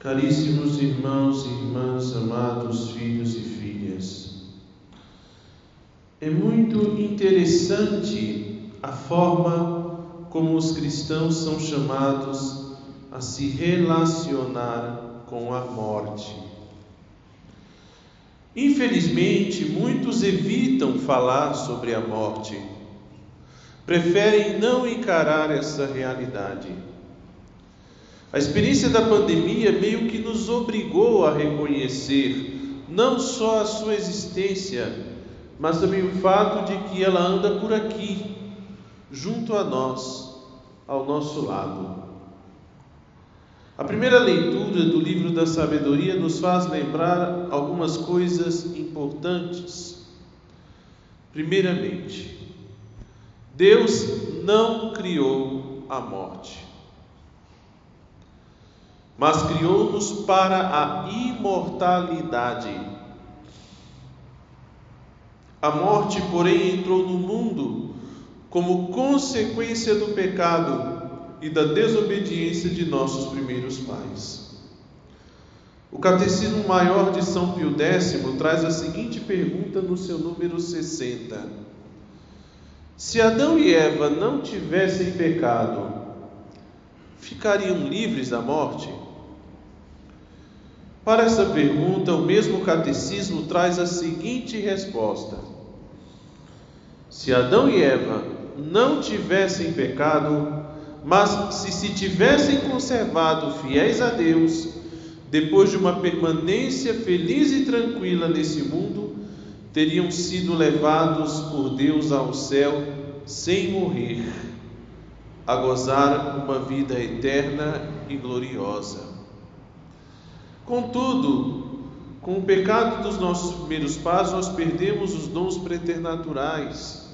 Caríssimos irmãos e irmãs, amados filhos e filhas, é muito interessante a forma como os cristãos são chamados a se relacionar com a morte. Infelizmente, muitos evitam falar sobre a morte, preferem não encarar essa realidade. A experiência da pandemia meio que nos obrigou a reconhecer não só a sua existência, mas também o fato de que ela anda por aqui, junto a nós, ao nosso lado. A primeira leitura do livro da sabedoria nos faz lembrar algumas coisas importantes. Primeiramente, Deus não criou a morte mas criou-nos para a imortalidade. A morte, porém, entrou no mundo como consequência do pecado e da desobediência de nossos primeiros pais. O Catecismo Maior de São Pio X traz a seguinte pergunta no seu número 60: Se Adão e Eva não tivessem pecado, ficariam livres da morte? Para essa pergunta, o mesmo catecismo traz a seguinte resposta: Se Adão e Eva não tivessem pecado, mas se se tivessem conservado fiéis a Deus, depois de uma permanência feliz e tranquila nesse mundo, teriam sido levados por Deus ao céu sem morrer, a gozar uma vida eterna e gloriosa. Contudo, com o pecado dos nossos primeiros pais, nós perdemos os dons preternaturais.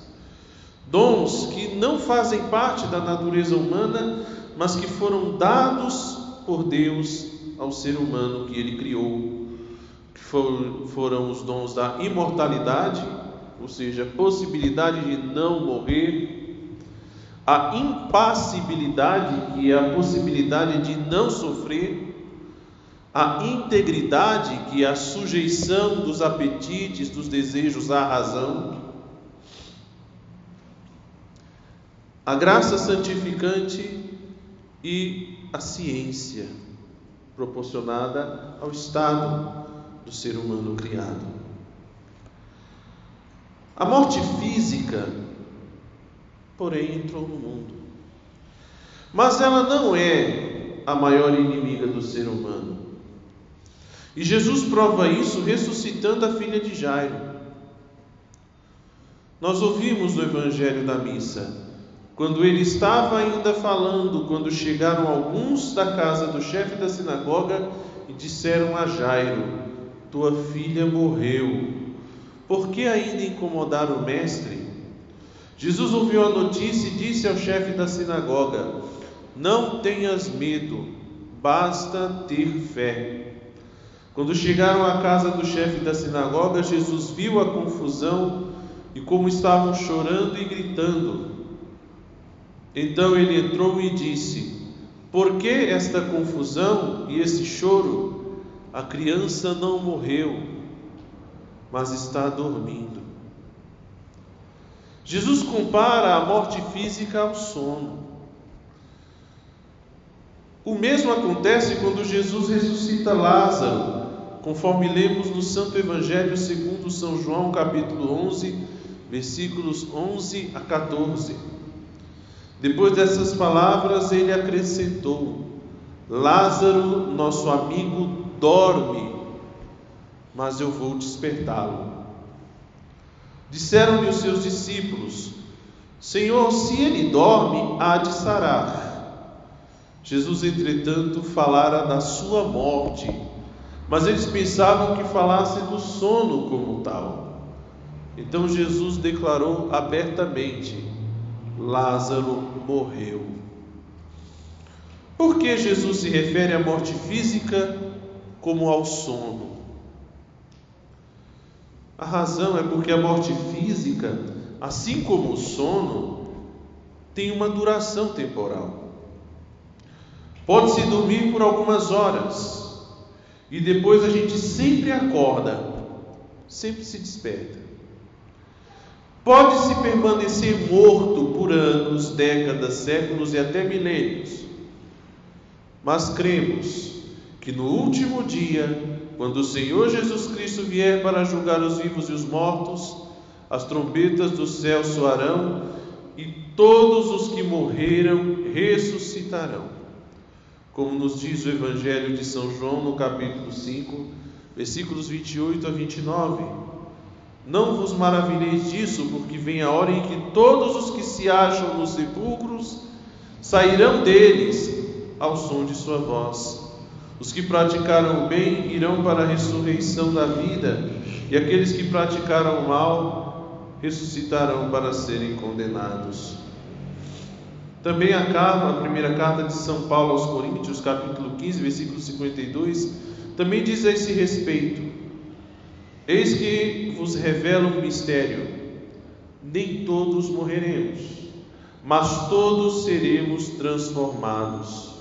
Dons que não fazem parte da natureza humana, mas que foram dados por Deus ao ser humano que ele criou. Que foram, foram os dons da imortalidade, ou seja, a possibilidade de não morrer, a impassibilidade, que é a possibilidade de não sofrer, a integridade, que é a sujeição dos apetites, dos desejos à razão, a graça santificante e a ciência proporcionada ao estado do ser humano criado. A morte física, porém, entrou no mundo. Mas ela não é a maior inimiga do ser humano. E Jesus prova isso ressuscitando a filha de Jairo. Nós ouvimos no Evangelho da Missa, quando ele estava ainda falando, quando chegaram alguns da casa do chefe da sinagoga e disseram a Jairo: Tua filha morreu. Por que ainda incomodar o mestre? Jesus ouviu a notícia e disse ao chefe da sinagoga: Não tenhas medo, basta ter fé. Quando chegaram à casa do chefe da sinagoga, Jesus viu a confusão e como estavam chorando e gritando. Então ele entrou e disse: Por que esta confusão e esse choro? A criança não morreu, mas está dormindo. Jesus compara a morte física ao sono. O mesmo acontece quando Jesus ressuscita Lázaro conforme lemos no Santo Evangelho segundo São João, capítulo 11, versículos 11 a 14. Depois dessas palavras, ele acrescentou: Lázaro, nosso amigo, dorme, mas eu vou despertá-lo. Disseram-lhe os seus discípulos: Senhor, se ele dorme, há de sarar. Jesus, entretanto, falara da sua morte mas eles pensavam que falasse do sono como tal. Então Jesus declarou abertamente: Lázaro morreu. Por que Jesus se refere à morte física como ao sono? A razão é porque a morte física, assim como o sono, tem uma duração temporal. Pode-se dormir por algumas horas, e depois a gente sempre acorda, sempre se desperta. Pode-se permanecer morto por anos, décadas, séculos e até milênios, mas cremos que no último dia, quando o Senhor Jesus Cristo vier para julgar os vivos e os mortos, as trombetas do céu soarão e todos os que morreram ressuscitarão. Como nos diz o Evangelho de São João no capítulo 5, versículos 28 a 29. Não vos maravilheis disso, porque vem a hora em que todos os que se acham nos sepulcros sairão deles ao som de sua voz. Os que praticaram o bem irão para a ressurreição da vida, e aqueles que praticaram o mal ressuscitarão para serem condenados. Também a, carta, a primeira carta de São Paulo aos Coríntios, capítulo 15, versículo 52, também diz a esse respeito: Eis que vos revelo um mistério: nem todos morreremos, mas todos seremos transformados.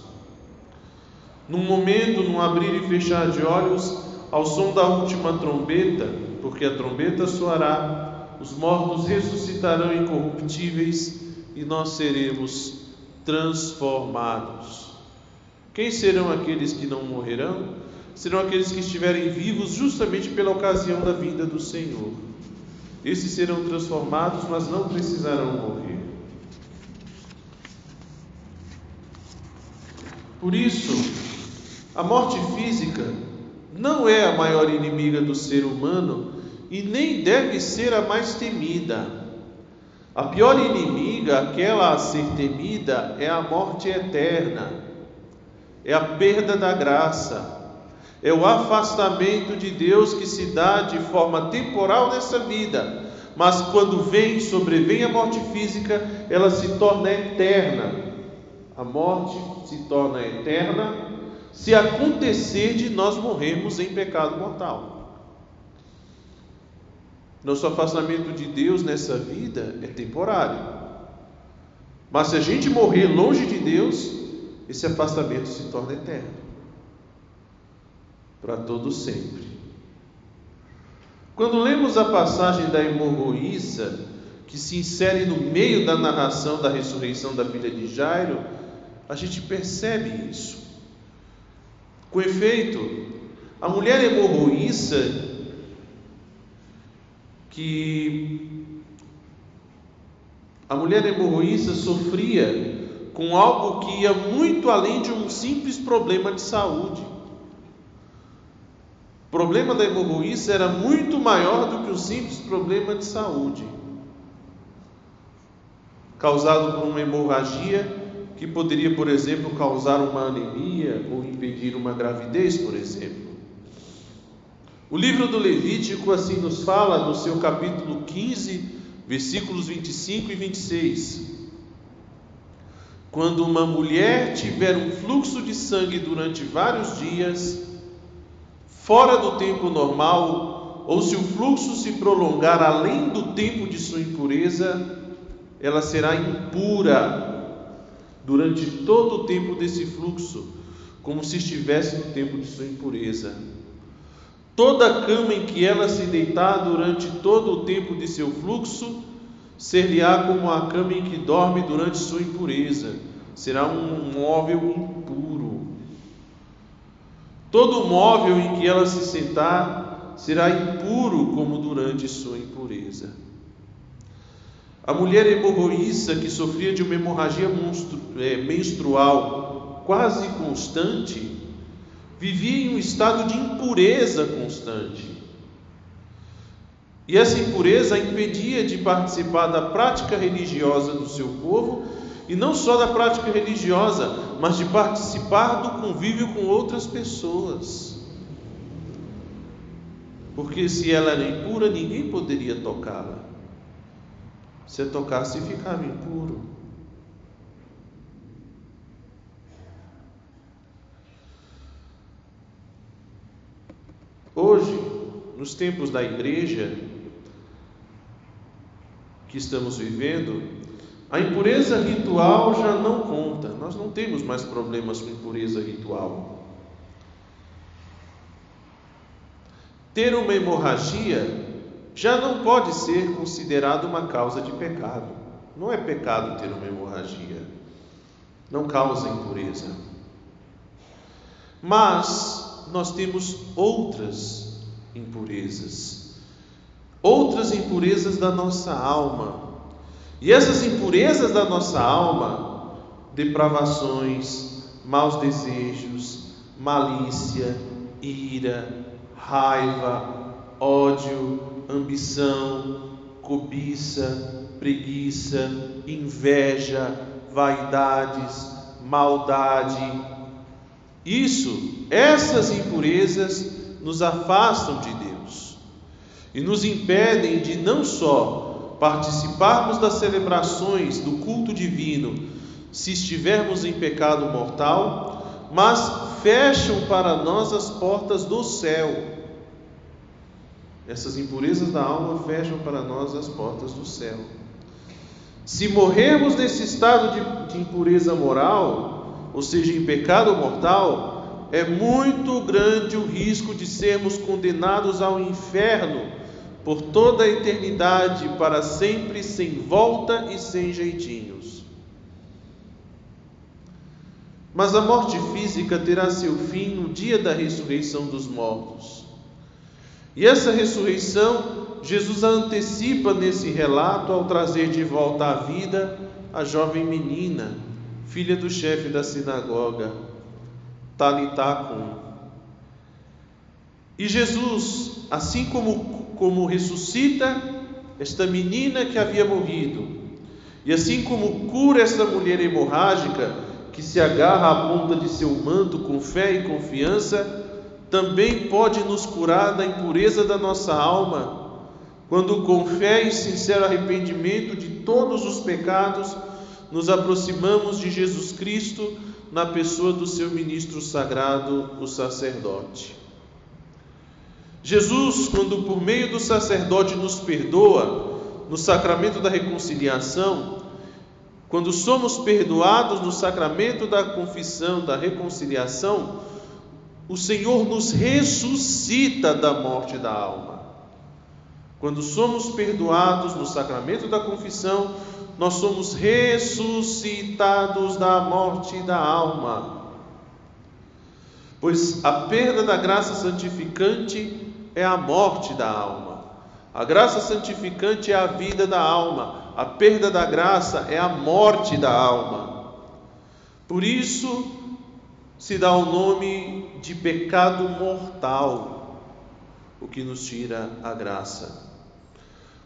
Num momento, num abrir e fechar de olhos, ao som da última trombeta, porque a trombeta soará, os mortos ressuscitarão incorruptíveis e nós seremos transformados. Quem serão aqueles que não morrerão? serão aqueles que estiverem vivos justamente pela ocasião da vinda do Senhor. Esses serão transformados, mas não precisarão morrer. Por isso, a morte física não é a maior inimiga do ser humano e nem deve ser a mais temida. A pior inimiga, aquela a ser temida, é a morte eterna, é a perda da graça, é o afastamento de Deus que se dá de forma temporal nessa vida, mas quando vem, sobrevém a morte física, ela se torna eterna. A morte se torna eterna se acontecer de nós morrermos em pecado mortal. Nosso afastamento de Deus nessa vida é temporário. Mas se a gente morrer longe de Deus, esse afastamento se torna eterno para todo sempre. Quando lemos a passagem da hemorroíça, que se insere no meio da narração da ressurreição da filha de Jairo, a gente percebe isso. Com efeito, a mulher hemorroíça que a mulher hemorroíça sofria com algo que ia muito além de um simples problema de saúde. O problema da hemorroíça era muito maior do que um simples problema de saúde, causado por uma hemorragia que poderia, por exemplo, causar uma anemia ou impedir uma gravidez, por exemplo. O livro do Levítico assim nos fala no seu capítulo 15, versículos 25 e 26. Quando uma mulher tiver um fluxo de sangue durante vários dias, fora do tempo normal, ou se o fluxo se prolongar além do tempo de sua impureza, ela será impura durante todo o tempo desse fluxo, como se estivesse no tempo de sua impureza. Toda cama em que ela se deitar durante todo o tempo de seu fluxo, ser-lhe-á como a cama em que dorme durante sua impureza, será um móvel impuro. Todo móvel em que ela se sentar será impuro como durante sua impureza. A mulher hemorroíça que sofria de uma hemorragia é, menstrual quase constante, vivia em um estado de impureza constante. E essa impureza a impedia de participar da prática religiosa do seu povo e não só da prática religiosa, mas de participar do convívio com outras pessoas. Porque se ela era impura, ninguém poderia tocá-la. Se tocasse, ficava impuro. Hoje, nos tempos da igreja que estamos vivendo, a impureza ritual já não conta, nós não temos mais problemas com impureza ritual. ter uma hemorragia já não pode ser considerado uma causa de pecado. Não é pecado ter uma hemorragia. Não causa impureza. Mas nós temos outras impurezas. Outras impurezas da nossa alma. E essas impurezas da nossa alma, depravações, maus desejos, malícia, ira, raiva, ódio, ambição, cobiça, preguiça, inveja, vaidades, maldade. Isso, essas impurezas nos afastam de Deus e nos impedem de não só participarmos das celebrações do culto divino se estivermos em pecado mortal, mas fecham para nós as portas do céu. Essas impurezas da alma fecham para nós as portas do céu. Se morrermos nesse estado de, de impureza moral, ou seja, em pecado mortal, é muito grande o risco de sermos condenados ao inferno por toda a eternidade, para sempre, sem volta e sem jeitinhos. Mas a morte física terá seu fim no dia da ressurreição dos mortos. E essa ressurreição, Jesus a antecipa nesse relato ao trazer de volta à vida a jovem menina, filha do chefe da sinagoga, Talitacum. E Jesus, assim como, como ressuscita esta menina que havia morrido, e assim como cura esta mulher hemorrágica que se agarra à ponta de seu manto com fé e confiança, também pode nos curar da impureza da nossa alma, quando com fé e sincero arrependimento de todos os pecados nos aproximamos de Jesus Cristo na pessoa do seu ministro sagrado, o sacerdote. Jesus, quando por meio do sacerdote nos perdoa no sacramento da reconciliação, quando somos perdoados no sacramento da confissão, da reconciliação, o Senhor nos ressuscita da morte da alma. Quando somos perdoados no sacramento da confissão, nós somos ressuscitados da morte da alma. Pois a perda da graça santificante é a morte da alma. A graça santificante é a vida da alma. A perda da graça é a morte da alma. Por isso, se dá o nome de pecado mortal, o que nos tira a graça.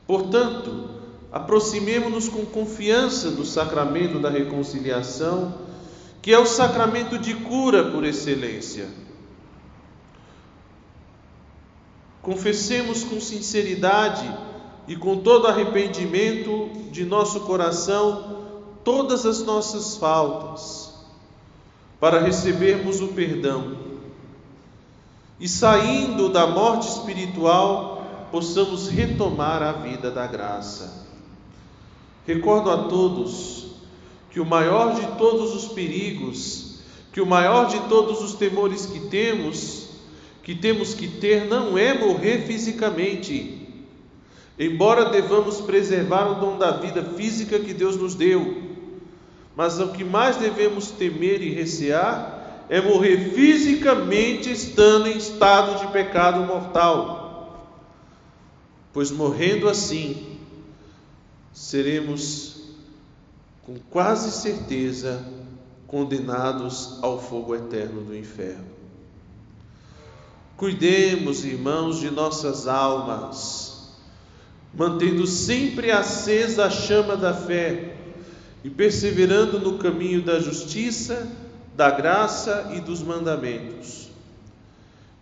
Portanto, aproximemo-nos com confiança do sacramento da reconciliação, que é o sacramento de cura por excelência. Confessemos com sinceridade e com todo arrependimento de nosso coração todas as nossas faltas para recebermos o perdão e saindo da morte espiritual, possamos retomar a vida da graça. Recordo a todos que o maior de todos os perigos, que o maior de todos os temores que temos, que temos que ter não é morrer fisicamente. Embora devamos preservar o dom da vida física que Deus nos deu, mas o que mais devemos temer e recear é morrer fisicamente estando em estado de pecado mortal. Pois morrendo assim, seremos com quase certeza condenados ao fogo eterno do inferno. Cuidemos, irmãos, de nossas almas, mantendo sempre acesa a chama da fé e perseverando no caminho da justiça, da graça e dos mandamentos.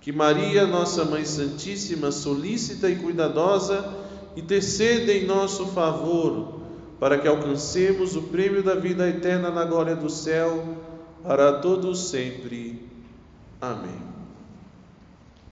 Que Maria, nossa Mãe Santíssima, solícita e cuidadosa, interceda em nosso favor, para que alcancemos o prêmio da vida eterna na glória do céu, para todos sempre. Amém.